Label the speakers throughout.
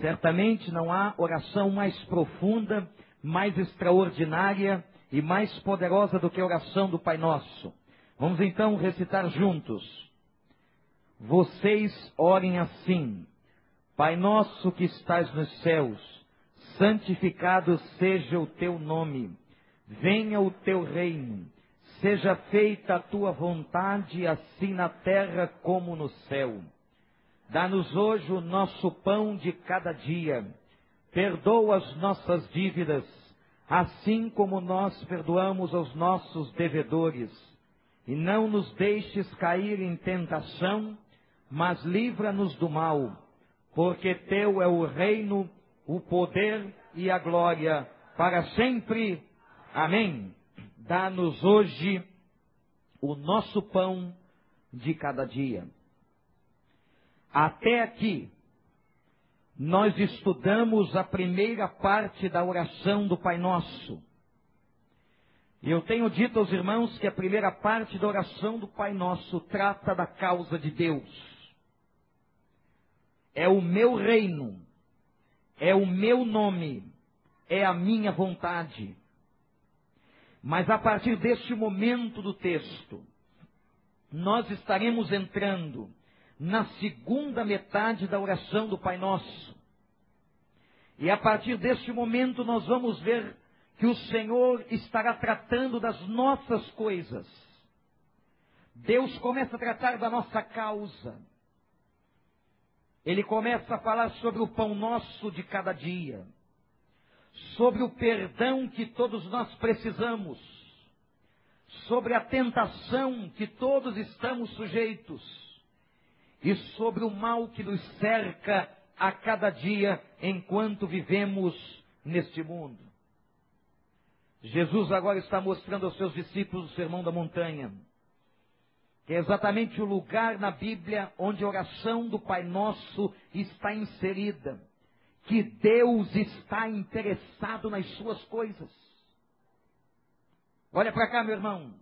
Speaker 1: Certamente não há oração mais profunda, mais extraordinária e mais poderosa do que a oração do Pai Nosso. Vamos então recitar juntos. Vocês orem assim: Pai nosso que estás nos céus, santificado seja o teu nome. Venha o teu reino. Seja feita a tua vontade, assim na terra como no céu. Dá-nos hoje o nosso pão de cada dia. Perdoa as nossas dívidas, assim como nós perdoamos aos nossos devedores. E não nos deixes cair em tentação, mas livra-nos do mal, porque teu é o reino, o poder e a glória para sempre. Amém. Dá-nos hoje o nosso pão de cada dia. Até aqui, nós estudamos a primeira parte da oração do Pai Nosso. E eu tenho dito aos irmãos que a primeira parte da oração do Pai Nosso trata da causa de Deus. É o meu reino, é o meu nome, é a minha vontade. Mas a partir deste momento do texto, nós estaremos entrando na segunda metade da oração do Pai Nosso. E a partir deste momento nós vamos ver que o Senhor estará tratando das nossas coisas. Deus começa a tratar da nossa causa. Ele começa a falar sobre o pão nosso de cada dia, sobre o perdão que todos nós precisamos, sobre a tentação que todos estamos sujeitos e sobre o mal que nos cerca a cada dia enquanto vivemos neste mundo. Jesus agora está mostrando aos seus discípulos o Sermão da Montanha, que é exatamente o lugar na Bíblia onde a oração do Pai Nosso está inserida, que Deus está interessado nas suas coisas. Olha para cá, meu irmão,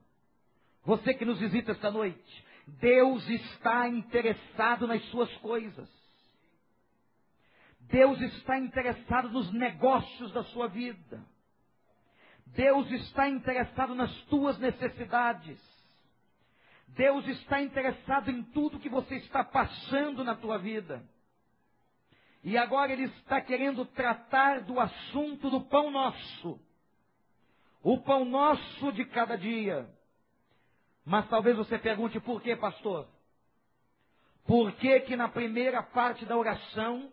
Speaker 1: você que nos visita esta noite, Deus está interessado nas suas coisas. Deus está interessado nos negócios da sua vida. Deus está interessado nas tuas necessidades. Deus está interessado em tudo que você está passando na tua vida. E agora Ele está querendo tratar do assunto do pão nosso. O pão nosso de cada dia. Mas talvez você pergunte por que, pastor? Por que que na primeira parte da oração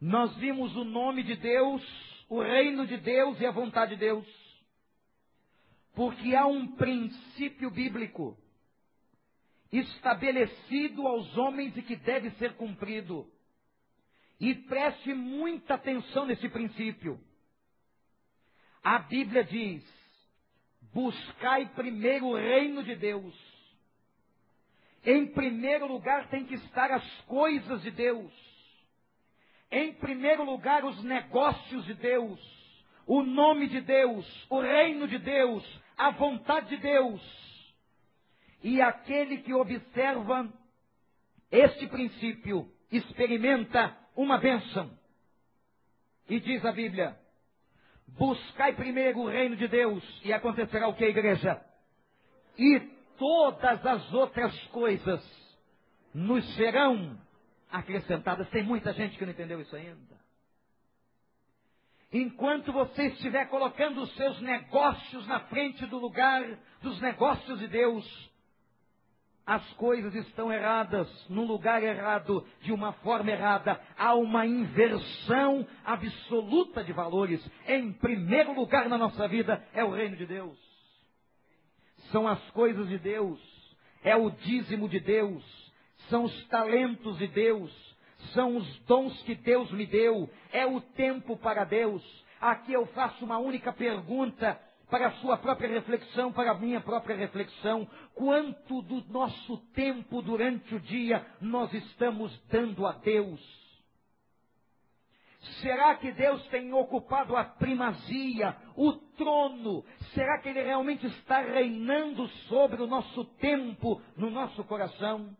Speaker 1: nós vimos o nome de Deus, o reino de Deus e a vontade de Deus? Porque há um princípio bíblico estabelecido aos homens e que deve ser cumprido. E preste muita atenção nesse princípio. A Bíblia diz: buscai primeiro o reino de Deus. Em primeiro lugar tem que estar as coisas de Deus. Em primeiro lugar, os negócios de Deus, o nome de Deus, o reino de Deus, a vontade de Deus. E aquele que observa este princípio experimenta uma bênção. E diz a Bíblia: Buscai primeiro o reino de Deus e acontecerá o que, igreja? E todas as outras coisas nos serão acrescentadas. Tem muita gente que não entendeu isso ainda. Enquanto você estiver colocando os seus negócios na frente do lugar dos negócios de Deus, as coisas estão erradas, no lugar errado, de uma forma errada. Há uma inversão absoluta de valores. Em primeiro lugar na nossa vida é o reino de Deus. São as coisas de Deus, é o dízimo de Deus, são os talentos de Deus, são os dons que Deus me deu, é o tempo para Deus. Aqui eu faço uma única pergunta: para a sua própria reflexão, para a minha própria reflexão, quanto do nosso tempo durante o dia nós estamos dando a Deus? Será que Deus tem ocupado a primazia, o trono? Será que Ele realmente está reinando sobre o nosso tempo, no nosso coração?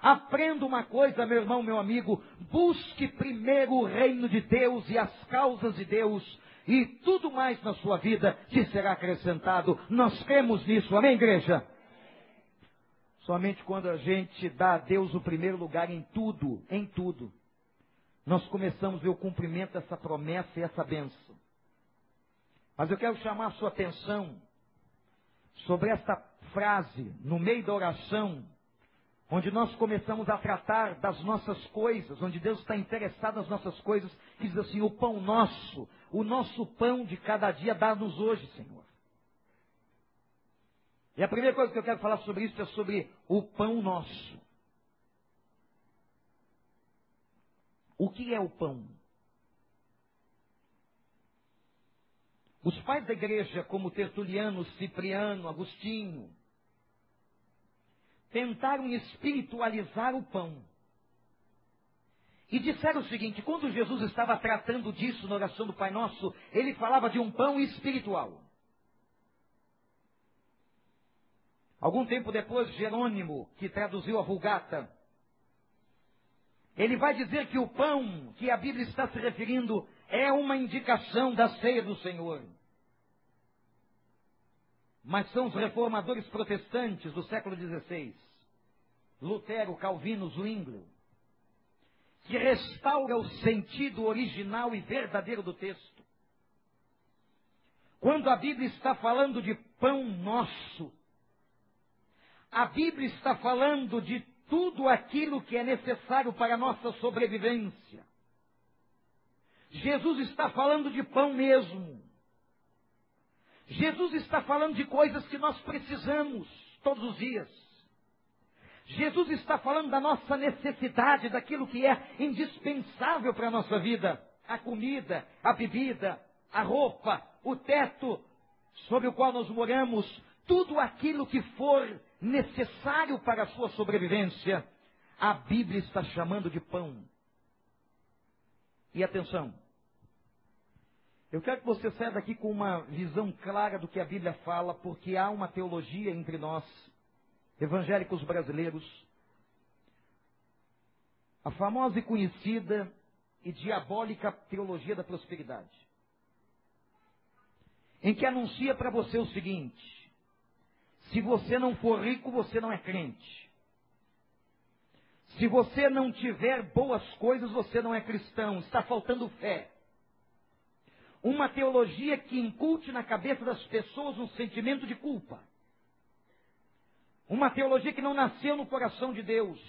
Speaker 1: Aprenda uma coisa, meu irmão, meu amigo. Busque primeiro o reino de Deus e as causas de Deus. E tudo mais na sua vida te será acrescentado. Nós cremos nisso. Amém, igreja? Somente quando a gente dá a Deus o primeiro lugar em tudo, em tudo, nós começamos a ver o cumprimento dessa promessa e essa bênção. Mas eu quero chamar a sua atenção sobre essa frase no meio da oração, onde nós começamos a tratar das nossas coisas, onde Deus está interessado nas nossas coisas, que diz assim: o pão nosso, o nosso pão de cada dia dá-nos hoje, Senhor. E a primeira coisa que eu quero falar sobre isso é sobre o pão nosso. O que é o pão? Os pais da igreja, como Tertuliano, Cipriano, Agostinho, tentaram espiritualizar o pão. E disseram o seguinte: quando Jesus estava tratando disso na oração do Pai Nosso, ele falava de um pão espiritual. Algum tempo depois, Jerônimo, que traduziu a Vulgata, ele vai dizer que o pão que a Bíblia está se referindo é uma indicação da ceia do Senhor. Mas são os reformadores protestantes do século XVI, Lutero, Calvino, Zwingli, que restaura o sentido original e verdadeiro do texto. Quando a Bíblia está falando de pão nosso, a Bíblia está falando de tudo aquilo que é necessário para a nossa sobrevivência. Jesus está falando de pão mesmo. Jesus está falando de coisas que nós precisamos todos os dias. Jesus está falando da nossa necessidade, daquilo que é indispensável para a nossa vida: a comida, a bebida, a roupa, o teto sobre o qual nós moramos, tudo aquilo que for necessário para a sua sobrevivência, a Bíblia está chamando de pão. E atenção, eu quero que você saia daqui com uma visão clara do que a Bíblia fala, porque há uma teologia entre nós, evangélicos brasileiros, a famosa e conhecida e diabólica teologia da prosperidade, em que anuncia para você o seguinte: se você não for rico, você não é crente. Se você não tiver boas coisas, você não é cristão, está faltando fé uma teologia que incute na cabeça das pessoas um sentimento de culpa. Uma teologia que não nasceu no coração de Deus.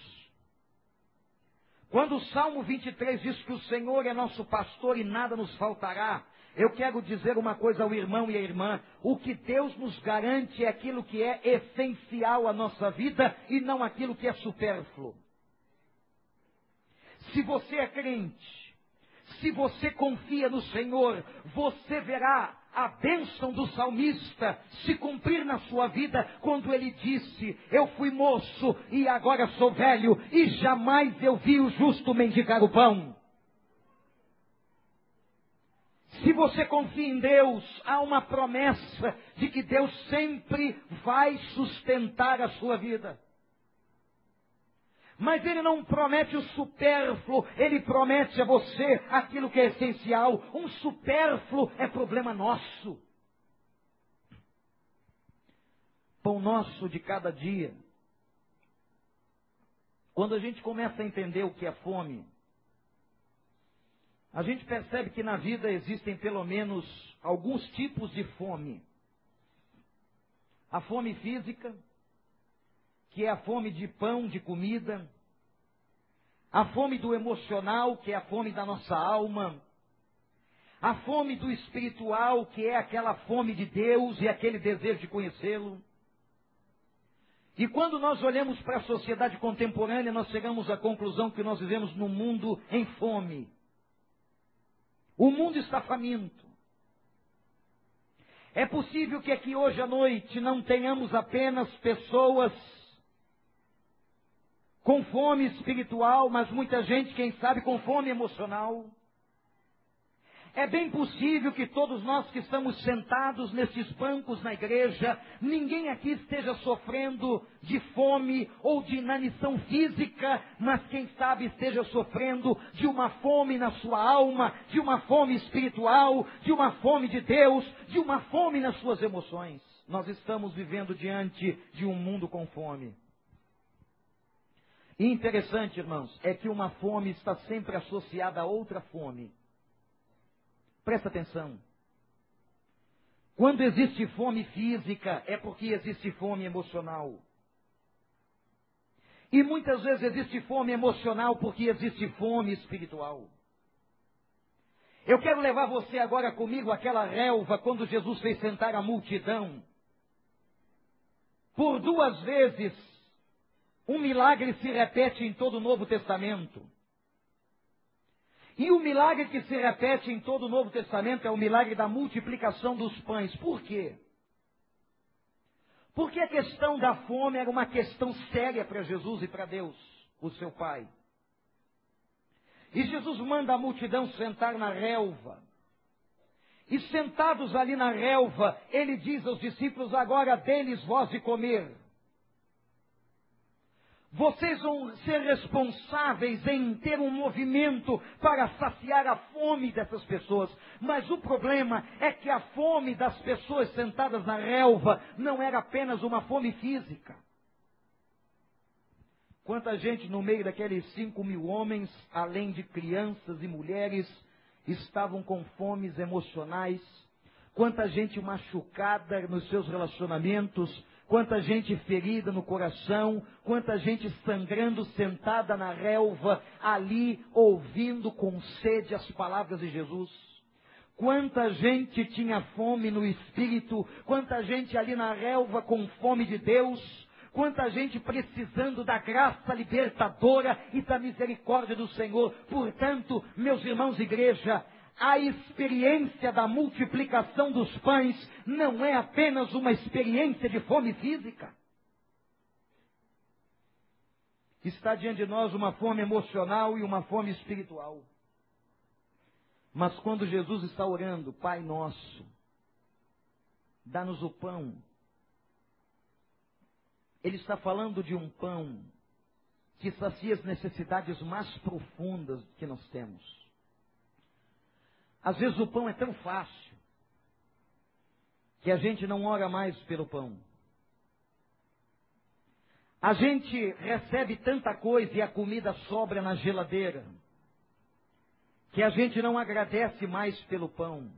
Speaker 1: Quando o Salmo 23 diz que o Senhor é nosso pastor e nada nos faltará, eu quero dizer uma coisa ao irmão e à irmã: o que Deus nos garante é aquilo que é essencial à nossa vida e não aquilo que é supérfluo. Se você é crente, se você confia no Senhor, você verá a bênção do salmista se cumprir na sua vida quando ele disse: Eu fui moço e agora sou velho, e jamais eu vi o justo mendigar o pão. Se você confia em Deus, há uma promessa de que Deus sempre vai sustentar a sua vida. Mas ele não promete o supérfluo, ele promete a você aquilo que é essencial. Um supérfluo é problema nosso. Pão nosso de cada dia. Quando a gente começa a entender o que é fome, a gente percebe que na vida existem pelo menos alguns tipos de fome. A fome física, que é a fome de pão, de comida, a fome do emocional, que é a fome da nossa alma, a fome do espiritual, que é aquela fome de Deus e aquele desejo de conhecê-lo. E quando nós olhamos para a sociedade contemporânea, nós chegamos à conclusão que nós vivemos num mundo em fome. O mundo está faminto. É possível que aqui hoje à noite não tenhamos apenas pessoas com fome espiritual, mas muita gente, quem sabe, com fome emocional. É bem possível que todos nós que estamos sentados nesses bancos na igreja, ninguém aqui esteja sofrendo de fome ou de inanição física, mas quem sabe esteja sofrendo de uma fome na sua alma, de uma fome espiritual, de uma fome de Deus, de uma fome nas suas emoções. Nós estamos vivendo diante de um mundo com fome. E interessante, irmãos, é que uma fome está sempre associada a outra fome. Presta atenção. Quando existe fome física, é porque existe fome emocional. E muitas vezes existe fome emocional porque existe fome espiritual. Eu quero levar você agora comigo àquela relva quando Jesus fez sentar a multidão. Por duas vezes, um milagre se repete em todo o Novo Testamento. E o milagre que se repete em todo o Novo Testamento é o milagre da multiplicação dos pães. Por quê? Porque a questão da fome era uma questão séria para Jesus e para Deus, o seu Pai. E Jesus manda a multidão sentar na relva. E sentados ali na relva, ele diz aos discípulos: Agora deles vós de comer. Vocês vão ser responsáveis em ter um movimento para saciar a fome dessas pessoas. Mas o problema é que a fome das pessoas sentadas na relva não era apenas uma fome física. Quanta gente no meio daqueles cinco mil homens, além de crianças e mulheres, estavam com fomes emocionais. Quanta gente machucada nos seus relacionamentos, quanta gente ferida no coração, quanta gente sangrando sentada na relva, ali ouvindo com sede as palavras de Jesus. Quanta gente tinha fome no espírito, quanta gente ali na relva com fome de Deus, quanta gente precisando da graça libertadora e da misericórdia do Senhor. Portanto, meus irmãos, igreja, a experiência da multiplicação dos pães não é apenas uma experiência de fome física. Está diante de nós uma fome emocional e uma fome espiritual. Mas quando Jesus está orando, Pai nosso, dá-nos o pão. Ele está falando de um pão que sacia as necessidades mais profundas que nós temos. Às vezes o pão é tão fácil que a gente não ora mais pelo pão. A gente recebe tanta coisa e a comida sobra na geladeira que a gente não agradece mais pelo pão.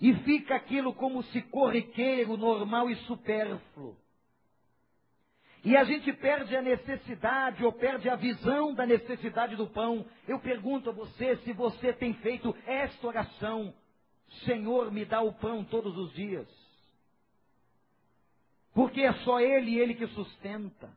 Speaker 1: E fica aquilo como se corriqueiro, normal e supérfluo. E a gente perde a necessidade ou perde a visão da necessidade do pão. Eu pergunto a você se você tem feito esta oração: Senhor, me dá o pão todos os dias. Porque é só Ele e Ele que sustenta.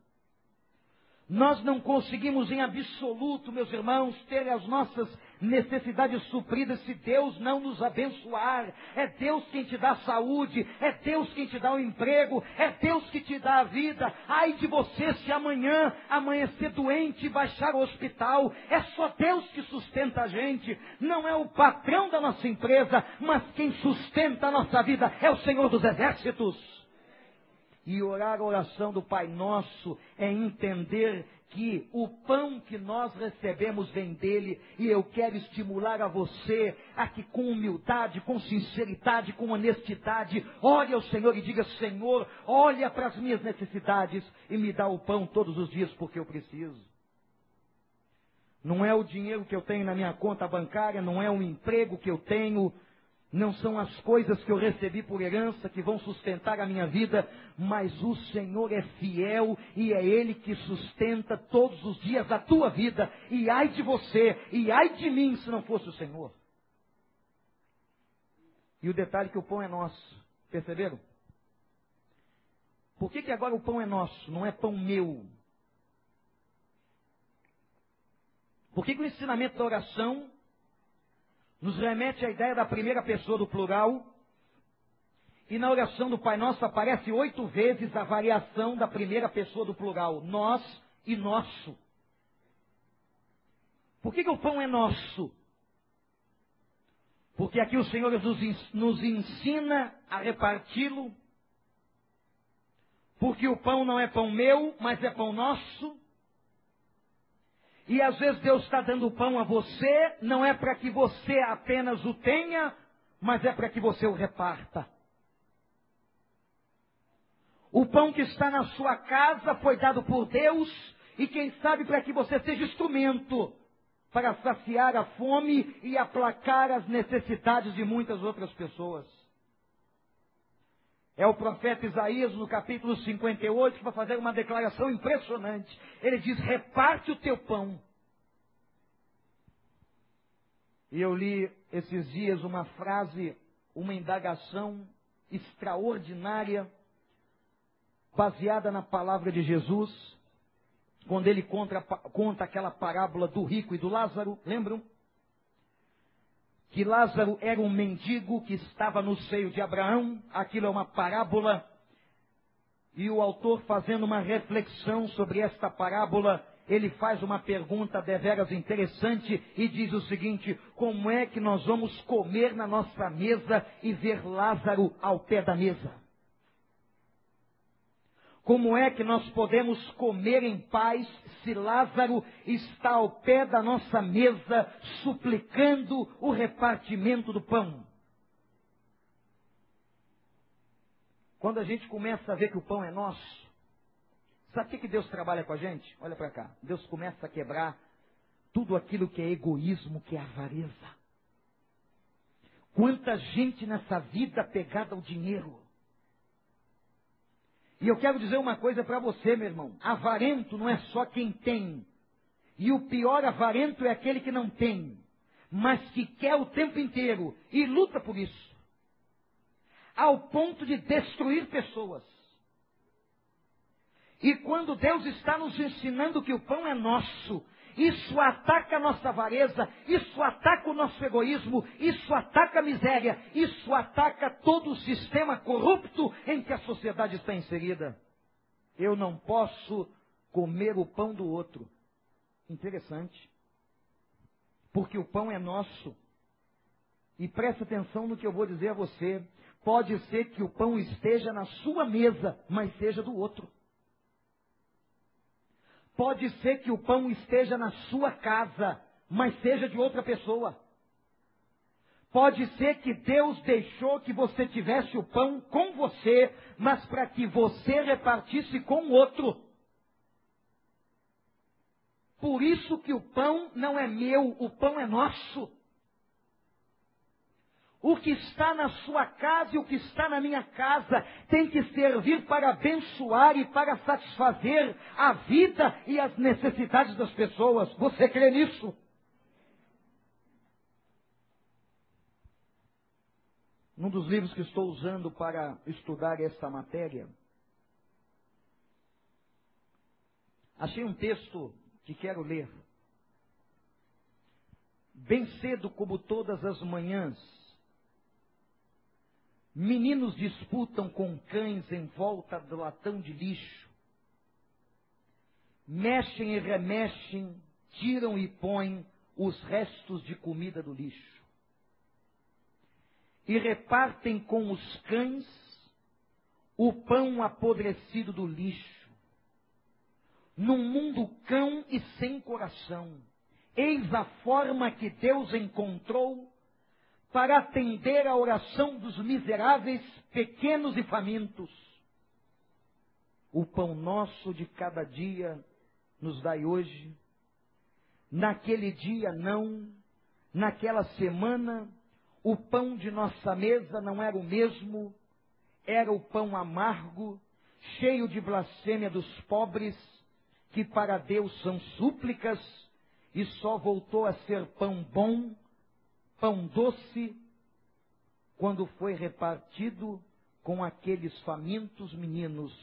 Speaker 1: Nós não conseguimos em absoluto, meus irmãos, ter as nossas necessidades supridas se Deus não nos abençoar. É Deus quem te dá saúde, é Deus quem te dá o emprego, é Deus que te dá a vida. Ai de você se amanhã amanhecer doente e baixar ao hospital. É só Deus que sustenta a gente. Não é o patrão da nossa empresa, mas quem sustenta a nossa vida é o Senhor dos Exércitos. E orar a oração do Pai Nosso é entender que o pão que nós recebemos vem dele, e eu quero estimular a você a que com humildade, com sinceridade, com honestidade, olhe ao Senhor e diga: Senhor, olha para as minhas necessidades e me dá o pão todos os dias porque eu preciso. Não é o dinheiro que eu tenho na minha conta bancária, não é o emprego que eu tenho, não são as coisas que eu recebi por herança que vão sustentar a minha vida, mas o Senhor é fiel e é Ele que sustenta todos os dias a tua vida. E ai de você, e ai de mim se não fosse o Senhor. E o detalhe que o pão é nosso, perceberam? Por que, que agora o pão é nosso, não é pão meu? Por que, que o ensinamento da oração nos remete à ideia da primeira pessoa do plural. E na oração do Pai Nosso aparece oito vezes a variação da primeira pessoa do plural, nós e nosso. Por que, que o pão é nosso? Porque aqui o Senhor nos ensina a reparti-lo. Porque o pão não é pão meu, mas é pão nosso. E às vezes Deus está dando pão a você, não é para que você apenas o tenha, mas é para que você o reparta. O pão que está na sua casa foi dado por Deus, e quem sabe para que você seja instrumento para saciar a fome e aplacar as necessidades de muitas outras pessoas. É o profeta Isaías, no capítulo 58, que vai fazer uma declaração impressionante. Ele diz: reparte o teu pão. E eu li esses dias uma frase, uma indagação extraordinária, baseada na palavra de Jesus, quando ele conta, conta aquela parábola do rico e do Lázaro, lembram? Que Lázaro era um mendigo que estava no seio de Abraão, aquilo é uma parábola, e o autor fazendo uma reflexão sobre esta parábola, ele faz uma pergunta deveras interessante e diz o seguinte: como é que nós vamos comer na nossa mesa e ver Lázaro ao pé da mesa? Como é que nós podemos comer em paz se Lázaro está ao pé da nossa mesa suplicando o repartimento do pão? Quando a gente começa a ver que o pão é nosso, sabe o que Deus trabalha com a gente? Olha para cá. Deus começa a quebrar tudo aquilo que é egoísmo, que é avareza. Quanta gente nessa vida pegada ao dinheiro. E eu quero dizer uma coisa para você, meu irmão. Avarento não é só quem tem. E o pior avarento é aquele que não tem, mas que quer o tempo inteiro e luta por isso. Ao ponto de destruir pessoas. E quando Deus está nos ensinando que o pão é nosso, isso ataca a nossa avareza, isso ataca o nosso egoísmo, isso ataca a miséria, isso ataca todo o sistema corrupto em que a sociedade está inserida. Eu não posso comer o pão do outro. Interessante. Porque o pão é nosso. E preste atenção no que eu vou dizer a você. Pode ser que o pão esteja na sua mesa, mas seja do outro. Pode ser que o pão esteja na sua casa, mas seja de outra pessoa. Pode ser que Deus deixou que você tivesse o pão com você, mas para que você repartisse com outro. Por isso que o pão não é meu, o pão é nosso. O que está na sua casa e o que está na minha casa tem que servir para abençoar e para satisfazer a vida e as necessidades das pessoas. Você crê nisso? Num dos livros que estou usando para estudar esta matéria, achei um texto que quero ler. Bem cedo, como todas as manhãs, Meninos disputam com cães em volta do latão de lixo. Mexem e remexem, tiram e põem os restos de comida do lixo. E repartem com os cães o pão apodrecido do lixo. Num mundo cão e sem coração, eis a forma que Deus encontrou para atender à oração dos miseráveis, pequenos e famintos. O pão nosso de cada dia nos dai hoje. Naquele dia não, naquela semana, o pão de nossa mesa não era o mesmo, era o pão amargo, cheio de blasfêmia dos pobres, que para Deus são súplicas, e só voltou a ser pão bom pão doce quando foi repartido com aqueles famintos meninos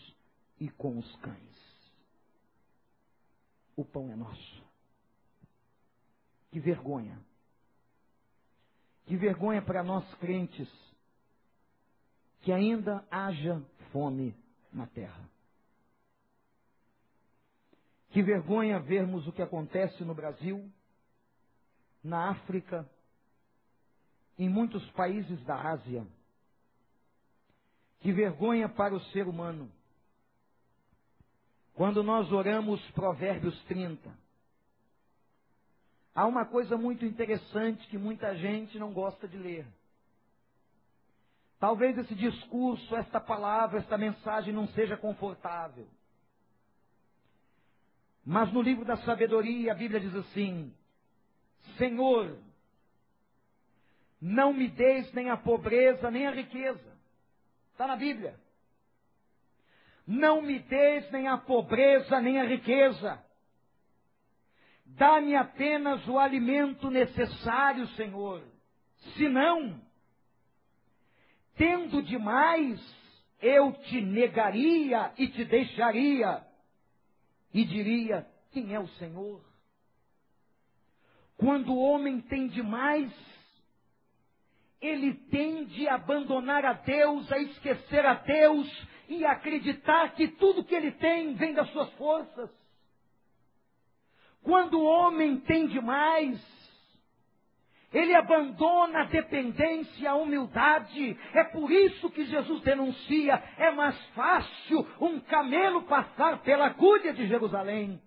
Speaker 1: e com os cães. O pão é nosso. Que vergonha. Que vergonha para nós crentes que ainda haja fome na terra. Que vergonha vermos o que acontece no Brasil, na África, em muitos países da Ásia. Que vergonha para o ser humano. Quando nós oramos Provérbios 30, há uma coisa muito interessante que muita gente não gosta de ler. Talvez esse discurso, esta palavra, esta mensagem não seja confortável. Mas no livro da sabedoria, a Bíblia diz assim: Senhor, não me deis nem a pobreza, nem a riqueza. Está na Bíblia. Não me deis nem a pobreza, nem a riqueza. Dá-me apenas o alimento necessário, Senhor. Senão, tendo demais, eu te negaria e te deixaria. E diria: Quem é o Senhor? Quando o homem tem demais, ele tende a abandonar a Deus, a esquecer a Deus e acreditar que tudo que ele tem vem das suas forças. Quando o homem tem demais, ele abandona a dependência, a humildade. É por isso que Jesus denuncia: é mais fácil um camelo passar pela agulha de Jerusalém,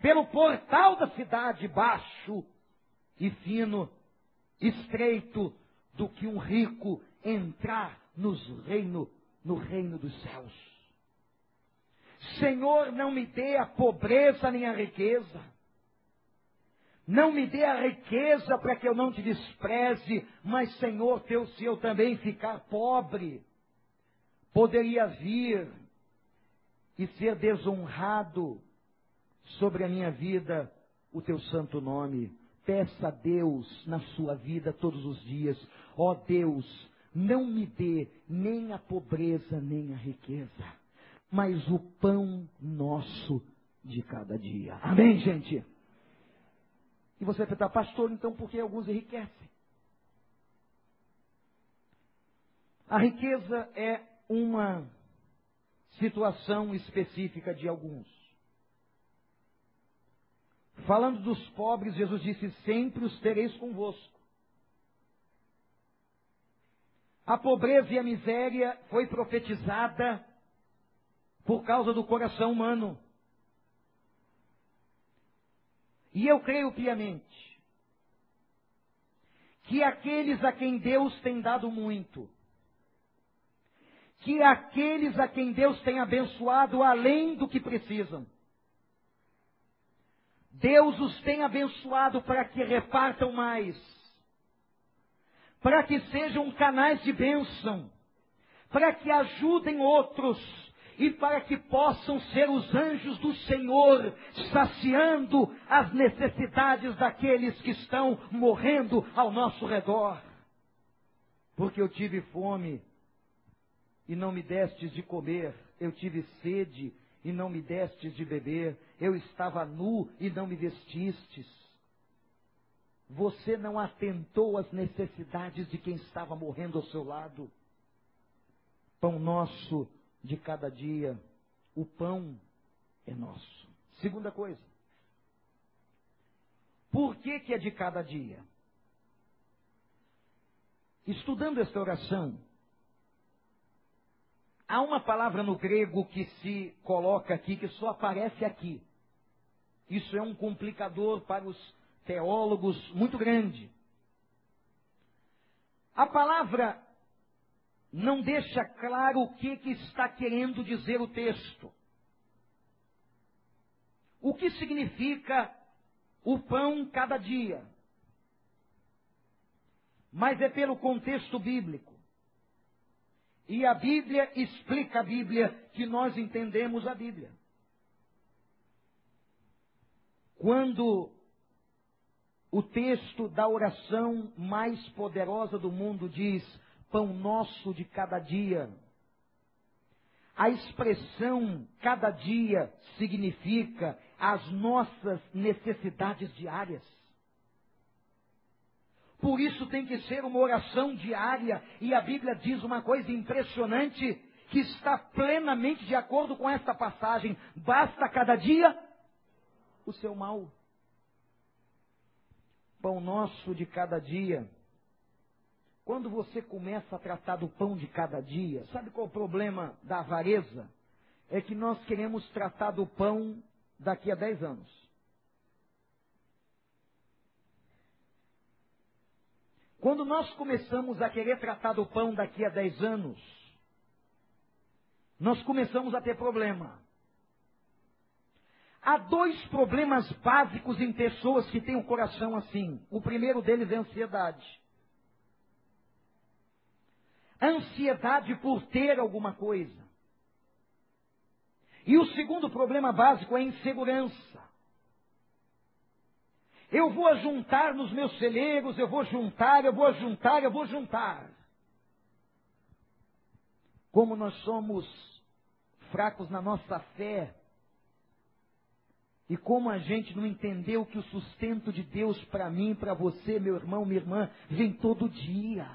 Speaker 1: pelo portal da cidade baixo e fino, estreito do que um rico entrar nos reino, no reino dos céus. Senhor, não me dê a pobreza nem a riqueza. Não me dê a riqueza para que eu não te despreze, mas, Senhor, teu, se eu também ficar pobre, poderia vir e ser desonrado sobre a minha vida o teu santo nome. Peça a Deus na sua vida todos os dias: ó oh Deus, não me dê nem a pobreza nem a riqueza, mas o pão nosso de cada dia. Amém, gente? E você vai perguntar, pastor, então por que alguns enriquecem? A riqueza é uma situação específica de alguns. Falando dos pobres, Jesus disse: Sempre os tereis convosco. A pobreza e a miséria foi profetizada por causa do coração humano. E eu creio piamente que aqueles a quem Deus tem dado muito, que aqueles a quem Deus tem abençoado além do que precisam, Deus os tem abençoado para que repartam mais, para que sejam canais de bênção, para que ajudem outros e para que possam ser os anjos do Senhor saciando as necessidades daqueles que estão morrendo ao nosso redor. Porque eu tive fome e não me destes de comer, eu tive sede não me destes de beber, eu estava nu e não me vestistes. Você não atentou às necessidades de quem estava morrendo ao seu lado. Pão nosso de cada dia, o pão é nosso. Segunda coisa. Por que, que é de cada dia? Estudando esta oração, há uma palavra no grego que se coloca aqui, que só aparece aqui. Isso é um complicador para os teólogos muito grande. A palavra não deixa claro o que, que está querendo dizer o texto. O que significa o pão cada dia? Mas é pelo contexto bíblico. E a Bíblia explica a Bíblia que nós entendemos a Bíblia. Quando o texto da oração mais poderosa do mundo diz: pão nosso de cada dia. A expressão cada dia significa as nossas necessidades diárias. Por isso tem que ser uma oração diária, e a Bíblia diz uma coisa impressionante que está plenamente de acordo com esta passagem: basta cada dia o seu mal. Pão nosso de cada dia Quando você começa a tratar do pão de cada dia, sabe qual é o problema da avareza? É que nós queremos tratar do pão daqui a 10 anos. Quando nós começamos a querer tratar do pão daqui a 10 anos, nós começamos a ter problema. Há dois problemas básicos em pessoas que têm o um coração assim. O primeiro deles é a ansiedade. Ansiedade por ter alguma coisa. E o segundo problema básico é a insegurança. Eu vou juntar nos meus celeiros, eu vou juntar, eu vou juntar, eu vou juntar. Como nós somos fracos na nossa fé, e como a gente não entendeu que o sustento de Deus para mim, para você, meu irmão, minha irmã, vem todo dia.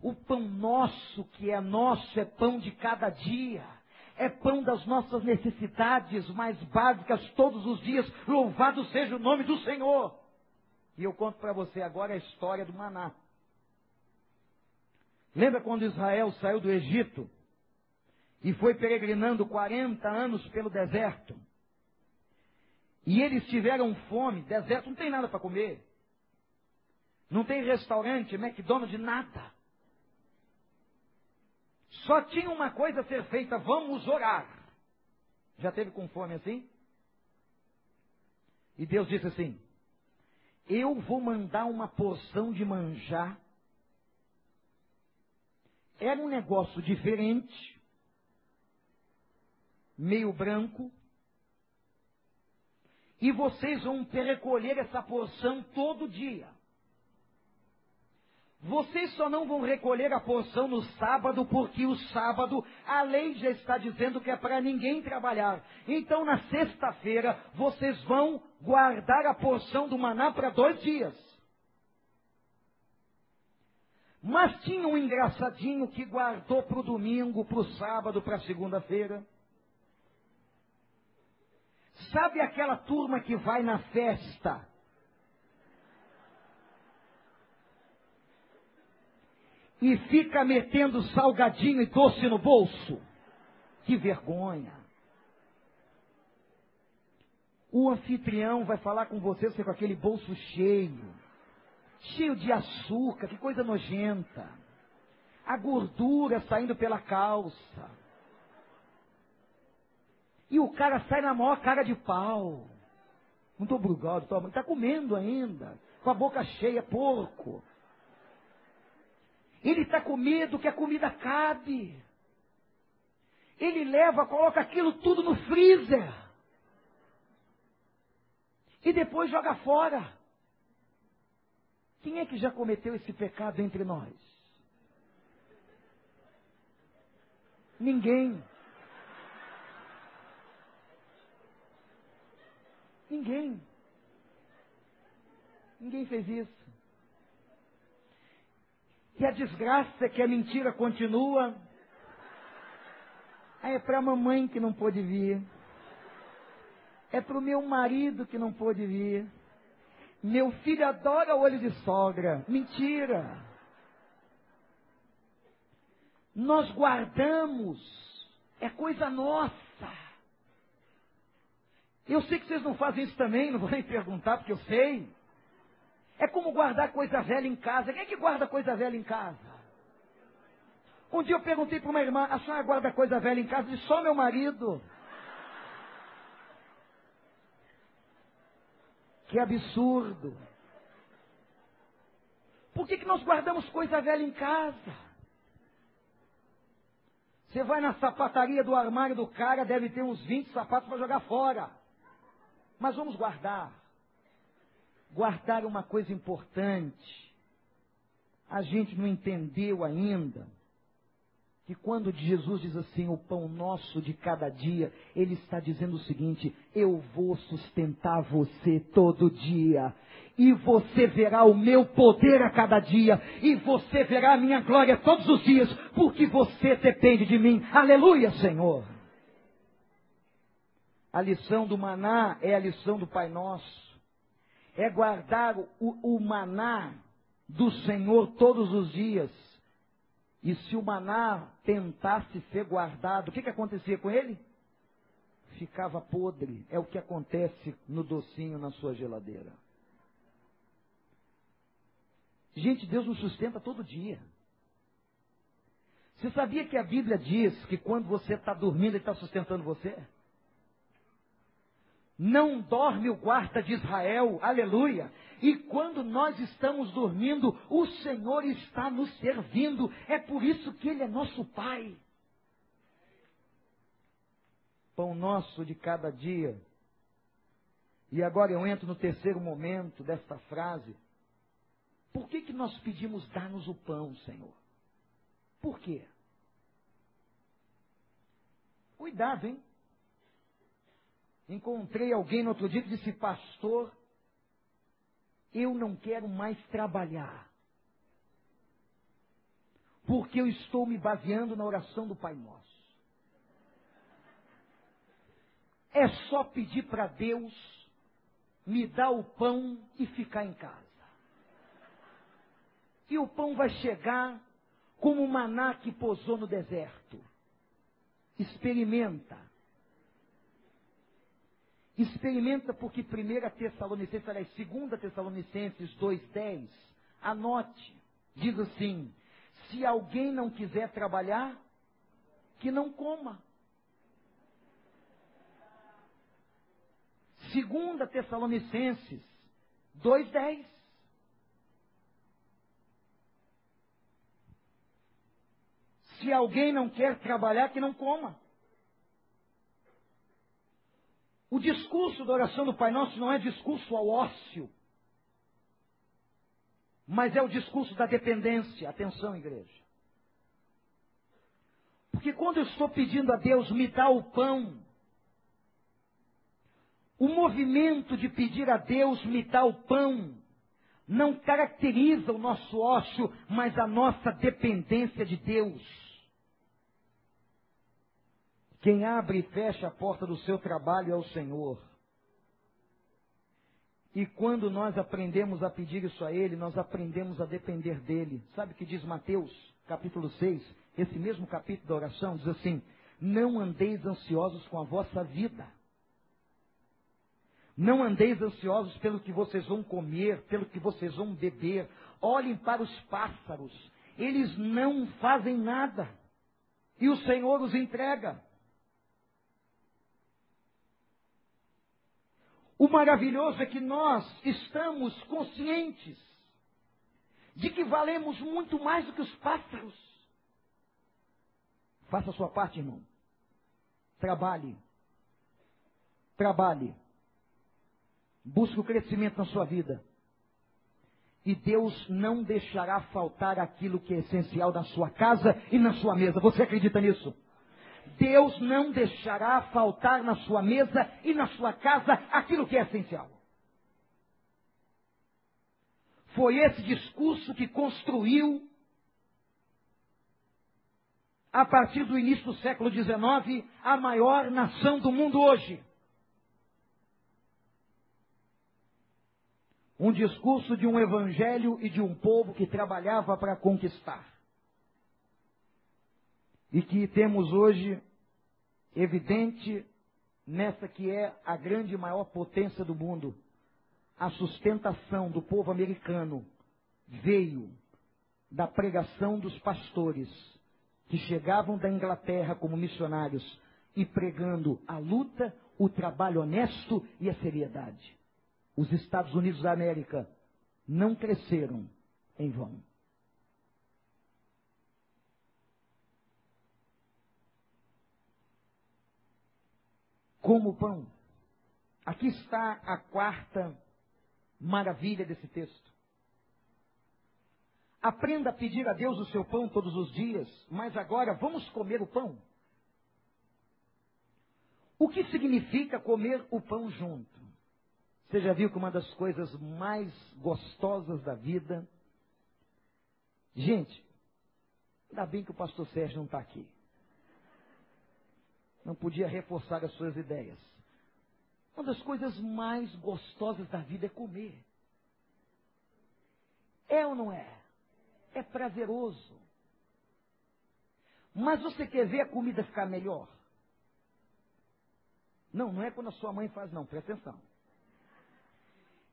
Speaker 1: O pão nosso, que é nosso, é pão de cada dia. É pão das nossas necessidades mais básicas todos os dias. Louvado seja o nome do Senhor. E eu conto para você agora a história do maná. Lembra quando Israel saiu do Egito e foi peregrinando 40 anos pelo deserto? E eles tiveram fome, deserto não tem nada para comer. Não tem restaurante, McDonald's, nada. Só tinha uma coisa a ser feita, vamos orar. Já teve com fome assim? E Deus disse assim: Eu vou mandar uma porção de manjar. Era um negócio diferente, meio branco, e vocês vão recolher essa porção todo dia. Vocês só não vão recolher a porção no sábado, porque o sábado a lei já está dizendo que é para ninguém trabalhar. Então na sexta-feira vocês vão guardar a porção do maná para dois dias. Mas tinha um engraçadinho que guardou para o domingo, para o sábado, para a segunda-feira. Sabe aquela turma que vai na festa? E fica metendo salgadinho e doce no bolso? Que vergonha. O anfitrião vai falar com você, você com aquele bolso cheio, cheio de açúcar, que coisa nojenta. A gordura saindo pela calça. E o cara sai na maior cara de pau. Muito obrigado, toma. Está comendo ainda, com a boca cheia, porco. Ele está com medo que a comida cabe. Ele leva, coloca aquilo tudo no freezer. E depois joga fora. Quem é que já cometeu esse pecado entre nós? Ninguém. Ninguém. Ninguém fez isso. E a desgraça que a mentira continua. Ah, é para a mamãe que não pôde vir. É para o meu marido que não pôde vir. Meu filho adora olho de sogra. Mentira. Nós guardamos. É coisa nossa. Eu sei que vocês não fazem isso também, não vou nem perguntar, porque eu sei. É como guardar coisa velha em casa. Quem é que guarda coisa velha em casa? Um dia eu perguntei para uma irmã, a senhora guarda coisa velha em casa? E só meu marido. Que absurdo. Por que, que nós guardamos coisa velha em casa? Você vai na sapataria do armário do cara, deve ter uns 20 sapatos para jogar fora. Mas vamos guardar. Guardar uma coisa importante. A gente não entendeu ainda que quando Jesus diz assim, o pão nosso de cada dia, ele está dizendo o seguinte: eu vou sustentar você todo dia, e você verá o meu poder a cada dia, e você verá a minha glória todos os dias, porque você depende de mim. Aleluia, Senhor. A lição do maná é a lição do Pai Nosso. É guardar o, o maná do Senhor todos os dias. E se o maná tentasse ser guardado, o que, que acontecia com ele? Ficava podre. É o que acontece no docinho na sua geladeira. Gente, Deus nos sustenta todo dia. Você sabia que a Bíblia diz que quando você está dormindo, Ele está sustentando você? Não dorme o guarda de Israel, aleluia. E quando nós estamos dormindo, o Senhor está nos servindo. É por isso que Ele é nosso Pai. Pão nosso de cada dia. E agora eu entro no terceiro momento desta frase. Por que, que nós pedimos dar-nos o pão, Senhor? Por quê? Cuidado, hein? Encontrei alguém no outro dia que disse, pastor, eu não quero mais trabalhar. Porque eu estou me baseando na oração do Pai Nosso. É só pedir para Deus me dar o pão e ficar em casa. E o pão vai chegar como o maná que pousou no deserto. Experimenta. Experimenta porque 1 Tessalonicenses, aliás, 2 Tessalonicenses 2,10, anote, diz assim, se alguém não quiser trabalhar, que não coma. 2 Tessalonicenses 2,10. Se alguém não quer trabalhar, que não coma. O discurso da oração do Pai Nosso não é discurso ao ócio, mas é o discurso da dependência. Atenção, igreja. Porque quando eu estou pedindo a Deus, me dá o pão, o movimento de pedir a Deus, me dá o pão, não caracteriza o nosso ócio, mas a nossa dependência de Deus. Quem abre e fecha a porta do seu trabalho é o Senhor. E quando nós aprendemos a pedir isso a Ele, nós aprendemos a depender dEle. Sabe o que diz Mateus, capítulo 6? Esse mesmo capítulo da oração diz assim: Não andeis ansiosos com a vossa vida. Não andeis ansiosos pelo que vocês vão comer, pelo que vocês vão beber. Olhem para os pássaros. Eles não fazem nada. E o Senhor os entrega. O maravilhoso é que nós estamos conscientes de que valemos muito mais do que os pássaros. Faça a sua parte, irmão. Trabalhe. Trabalhe. Busque o crescimento na sua vida. E Deus não deixará faltar aquilo que é essencial na sua casa e na sua mesa. Você acredita nisso? Deus não deixará faltar na sua mesa e na sua casa aquilo que é essencial. Foi esse discurso que construiu, a partir do início do século XIX, a maior nação do mundo hoje. Um discurso de um evangelho e de um povo que trabalhava para conquistar e que temos hoje evidente nessa que é a grande maior potência do mundo. A sustentação do povo americano veio da pregação dos pastores que chegavam da Inglaterra como missionários e pregando a luta, o trabalho honesto e a seriedade. Os Estados Unidos da América não cresceram em vão. Como pão. Aqui está a quarta maravilha desse texto. Aprenda a pedir a Deus o seu pão todos os dias, mas agora vamos comer o pão. O que significa comer o pão junto? Você já viu que uma das coisas mais gostosas da vida. Gente, ainda bem que o pastor Sérgio não está aqui não podia reforçar as suas ideias. Uma das coisas mais gostosas da vida é comer. É ou não é? É prazeroso. Mas você quer ver a comida ficar melhor? Não, não é quando a sua mãe faz, não, presta atenção.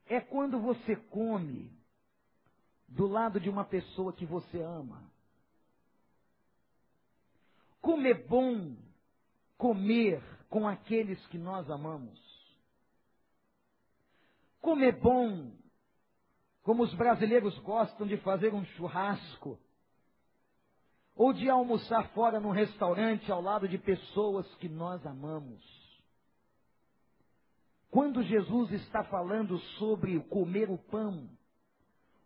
Speaker 1: É quando você come do lado de uma pessoa que você ama. Como é bom comer com aqueles que nós amamos. Como é bom, como os brasileiros gostam de fazer um churrasco ou de almoçar fora num restaurante ao lado de pessoas que nós amamos. Quando Jesus está falando sobre comer o pão,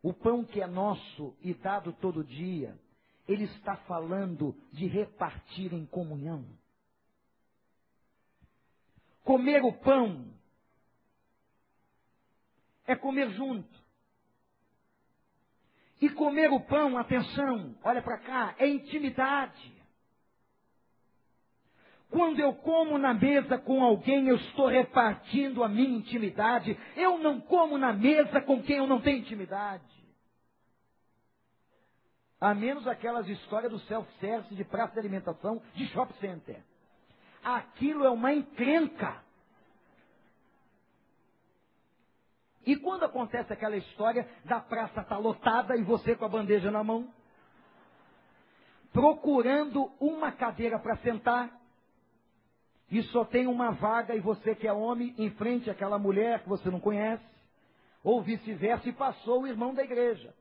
Speaker 1: o pão que é nosso e dado todo dia, ele está falando de repartir em comunhão. Comer o pão é comer junto. E comer o pão, atenção, olha para cá, é intimidade. Quando eu como na mesa com alguém, eu estou repartindo a minha intimidade. Eu não como na mesa com quem eu não tenho intimidade. A menos aquelas histórias do self-service de praça de alimentação de shopping center. Aquilo é uma encrenca. E quando acontece aquela história da praça estar tá lotada e você com a bandeja na mão, procurando uma cadeira para sentar, e só tem uma vaga e você que é homem em frente àquela mulher que você não conhece, ou vice-versa, e passou o irmão da igreja,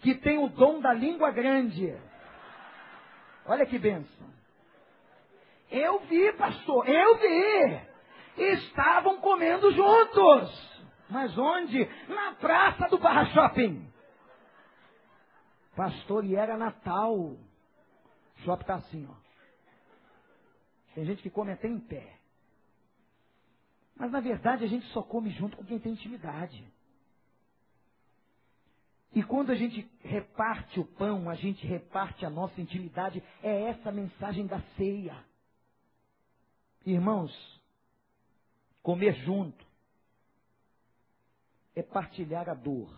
Speaker 1: que tem o dom da língua grande. Olha que benção. Eu vi, pastor, eu vi estavam comendo juntos. Mas onde? Na praça do Barra Shopping. Pastor, e era Natal. O shopping está assim, ó. Tem gente que come até em pé. Mas na verdade a gente só come junto com quem tem intimidade. E quando a gente reparte o pão, a gente reparte a nossa intimidade. É essa a mensagem da ceia. Irmãos, Comer junto é partilhar a dor.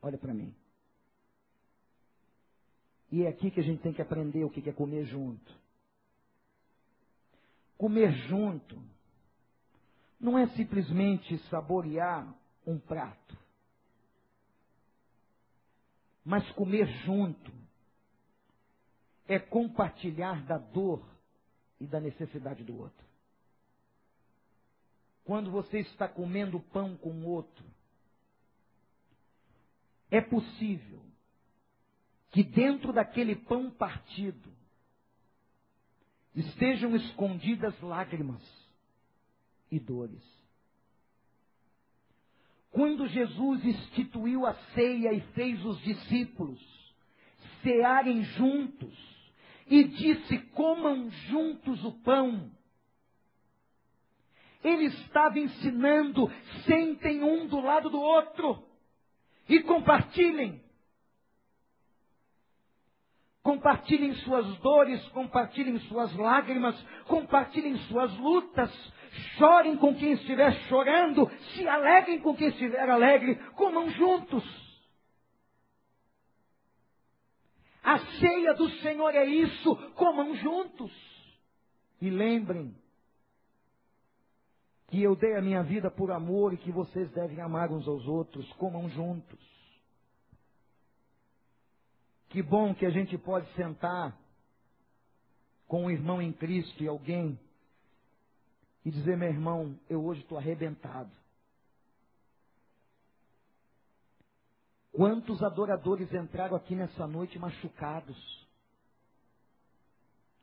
Speaker 1: Olha para mim. E é aqui que a gente tem que aprender o que é comer junto. Comer junto não é simplesmente saborear um prato. Mas comer junto é compartilhar da dor e da necessidade do outro quando você está comendo pão com o outro. É possível que dentro daquele pão partido estejam escondidas lágrimas e dores. Quando Jesus instituiu a ceia e fez os discípulos cearem juntos e disse: comam juntos o pão ele estava ensinando, sentem um do lado do outro e compartilhem. Compartilhem suas dores, compartilhem suas lágrimas, compartilhem suas lutas, chorem com quem estiver chorando, se alegrem com quem estiver alegre, comam juntos. A ceia do Senhor é isso, comam juntos. E lembrem, que eu dei a minha vida por amor e que vocês devem amar uns aos outros, comam juntos. Que bom que a gente pode sentar com um irmão em Cristo e alguém e dizer, meu irmão, eu hoje estou arrebentado. Quantos adoradores entraram aqui nessa noite machucados?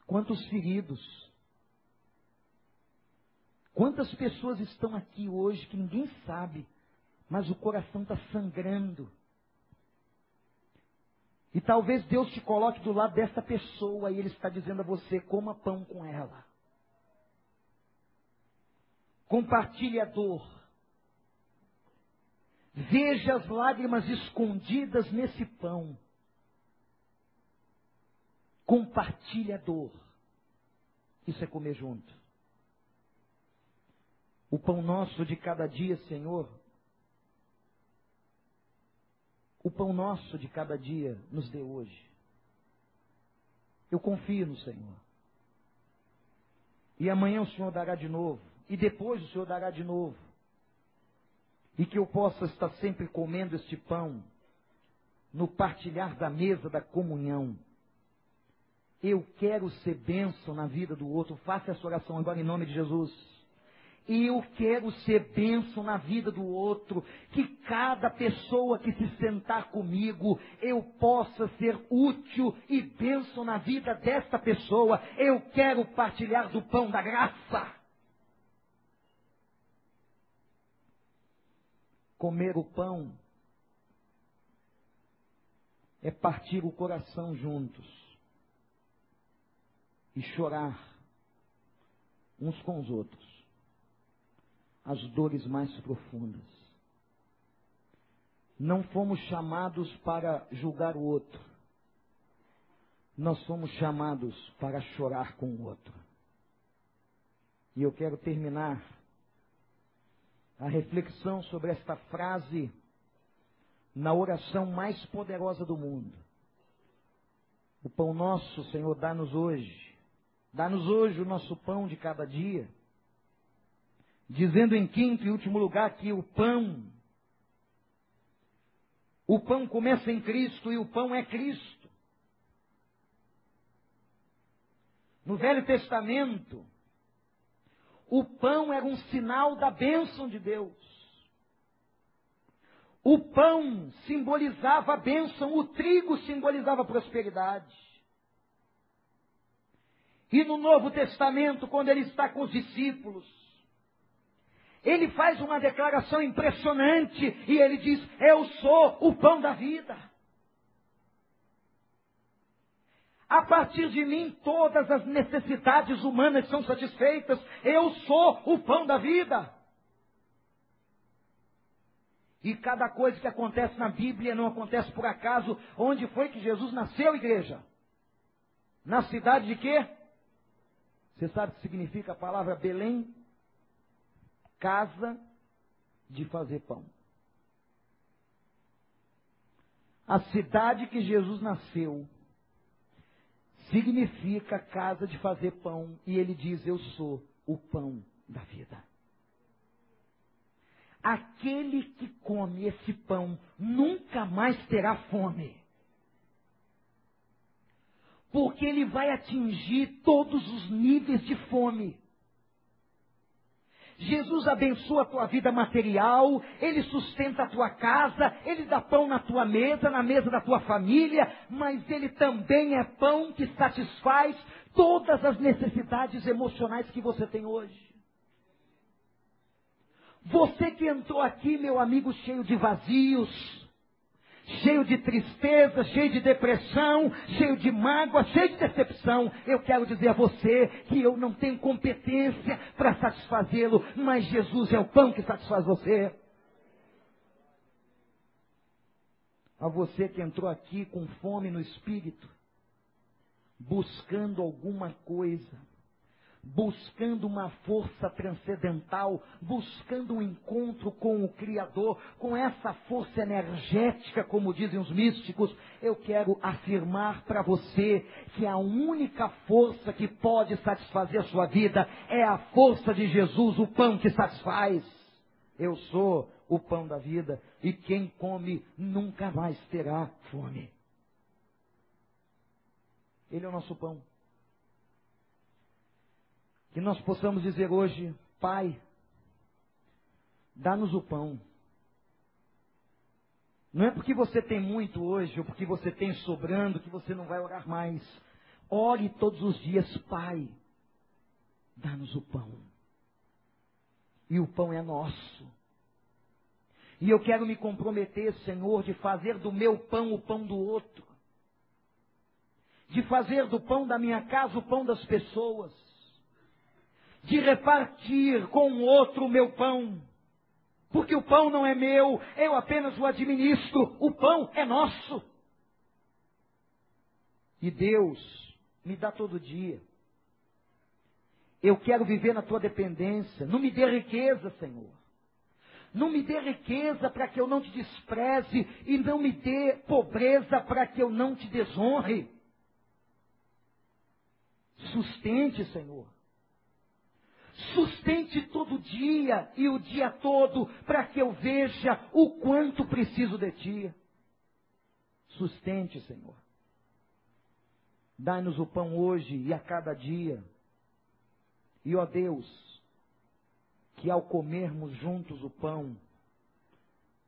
Speaker 1: Quantos feridos? Quantas pessoas estão aqui hoje que ninguém sabe, mas o coração está sangrando. E talvez Deus te coloque do lado dessa pessoa e Ele está dizendo a você: coma pão com ela. Compartilhe a dor. Veja as lágrimas escondidas nesse pão. Compartilhe a dor. Isso é comer junto. O pão nosso de cada dia, Senhor, O pão nosso de cada dia nos dê hoje. Eu confio no Senhor. E amanhã o Senhor dará de novo. E depois o Senhor dará de novo. E que eu possa estar sempre comendo este pão no partilhar da mesa da comunhão. Eu quero ser bênção na vida do outro. Faça essa oração agora em nome de Jesus. Eu quero ser bênção na vida do outro. Que cada pessoa que se sentar comigo, eu possa ser útil e bênção na vida desta pessoa. Eu quero partilhar do pão da graça. Comer o pão é partir o coração juntos e chorar uns com os outros as dores mais profundas. Não fomos chamados para julgar o outro. Nós somos chamados para chorar com o outro. E eu quero terminar a reflexão sobre esta frase na oração mais poderosa do mundo. O pão nosso, Senhor, dá-nos hoje. Dá-nos hoje o nosso pão de cada dia dizendo em quinto e último lugar que o pão, o pão começa em Cristo e o pão é Cristo. No Velho Testamento, o pão era um sinal da bênção de Deus. O pão simbolizava a bênção, o trigo simbolizava a prosperidade. E no Novo Testamento, quando ele está com os discípulos, ele faz uma declaração impressionante e ele diz: Eu sou o pão da vida. A partir de mim, todas as necessidades humanas são satisfeitas. Eu sou o pão da vida. E cada coisa que acontece na Bíblia não acontece por acaso. Onde foi que Jesus nasceu, igreja? Na cidade de quê? Você sabe o que significa a palavra Belém? casa de fazer pão. A cidade que Jesus nasceu significa casa de fazer pão, e ele diz: Eu sou o pão da vida. Aquele que come esse pão nunca mais terá fome. Porque ele vai atingir todos os níveis de fome. Jesus abençoa a tua vida material, Ele sustenta a tua casa, Ele dá pão na tua mesa, na mesa da tua família, mas Ele também é pão que satisfaz todas as necessidades emocionais que você tem hoje. Você que entrou aqui, meu amigo, cheio de vazios, cheio de tristeza, cheio de depressão, cheio de mágoa, cheio de decepção. Eu quero dizer a você que eu não tenho competência para satisfazê-lo, mas Jesus é o pão que satisfaz você. A você que entrou aqui com fome no espírito, buscando alguma coisa, buscando uma força transcendental, buscando um encontro com o Criador, com essa força energética, como dizem os místicos, eu quero afirmar para você que a única força que pode satisfazer a sua vida é a força de Jesus, o pão que satisfaz. Eu sou o pão da vida e quem come nunca mais terá fome. Ele é o nosso pão. Que nós possamos dizer hoje, Pai, dá-nos o pão. Não é porque você tem muito hoje, ou porque você tem sobrando, que você não vai orar mais. Ore todos os dias, Pai, dá-nos o pão. E o pão é nosso. E eu quero me comprometer, Senhor, de fazer do meu pão o pão do outro. De fazer do pão da minha casa o pão das pessoas de repartir com o outro o meu pão. Porque o pão não é meu, eu apenas o administro, o pão é nosso. E Deus me dá todo dia. Eu quero viver na tua dependência. Não me dê riqueza, Senhor. Não me dê riqueza para que eu não te despreze. E não me dê pobreza para que eu não te desonre. Sustente, Senhor. Sustente todo dia e o dia todo para que eu veja o quanto preciso de Ti. Sustente, Senhor. Dai-nos o pão hoje e a cada dia. E, ó Deus, que ao comermos juntos o pão,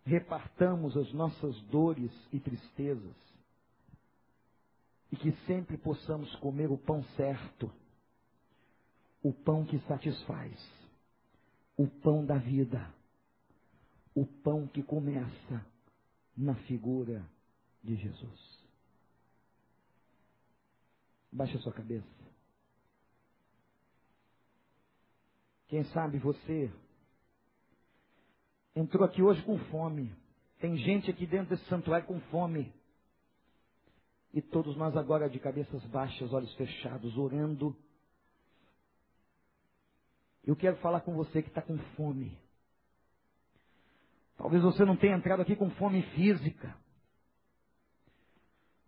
Speaker 1: repartamos as nossas dores e tristezas. E que sempre possamos comer o pão certo, o pão que satisfaz, o pão da vida, o pão que começa na figura de Jesus. Baixe a sua cabeça. Quem sabe você entrou aqui hoje com fome. Tem gente aqui dentro desse santuário com fome. E todos nós agora de cabeças baixas, olhos fechados, orando. Eu quero falar com você que está com fome. Talvez você não tenha entrado aqui com fome física.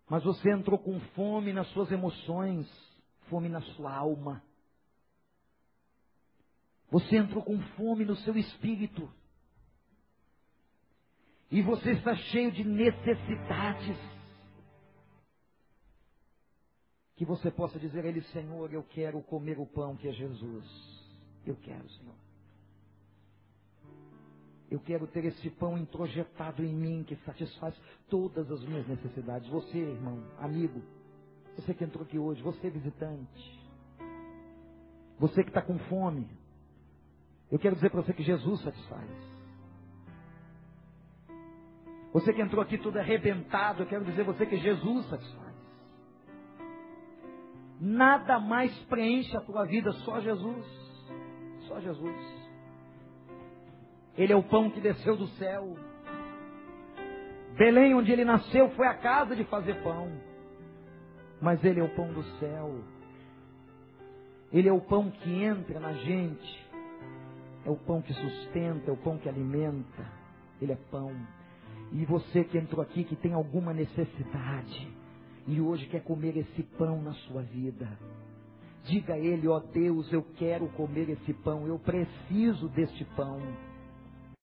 Speaker 1: Mas você entrou com fome nas suas emoções, fome na sua alma. Você entrou com fome no seu espírito. E você está cheio de necessidades. Que você possa dizer a Ele, Senhor, eu quero comer o pão que é Jesus. Eu quero, Senhor. Eu quero ter esse pão introjetado em mim que satisfaz todas as minhas necessidades. Você, irmão, amigo, você que entrou aqui hoje, você visitante, você que está com fome, eu quero dizer para você que Jesus satisfaz. Você que entrou aqui tudo arrebentado, eu quero dizer para você que Jesus satisfaz. Nada mais preenche a tua vida, só Jesus. Só Jesus. Ele é o pão que desceu do céu. Belém, onde ele nasceu, foi a casa de fazer pão. Mas ele é o pão do céu. Ele é o pão que entra na gente é o pão que sustenta, é o pão que alimenta. Ele é pão. E você que entrou aqui, que tem alguma necessidade, e hoje quer comer esse pão na sua vida, diga a Ele: ó oh Deus, eu quero comer esse pão, eu preciso deste pão.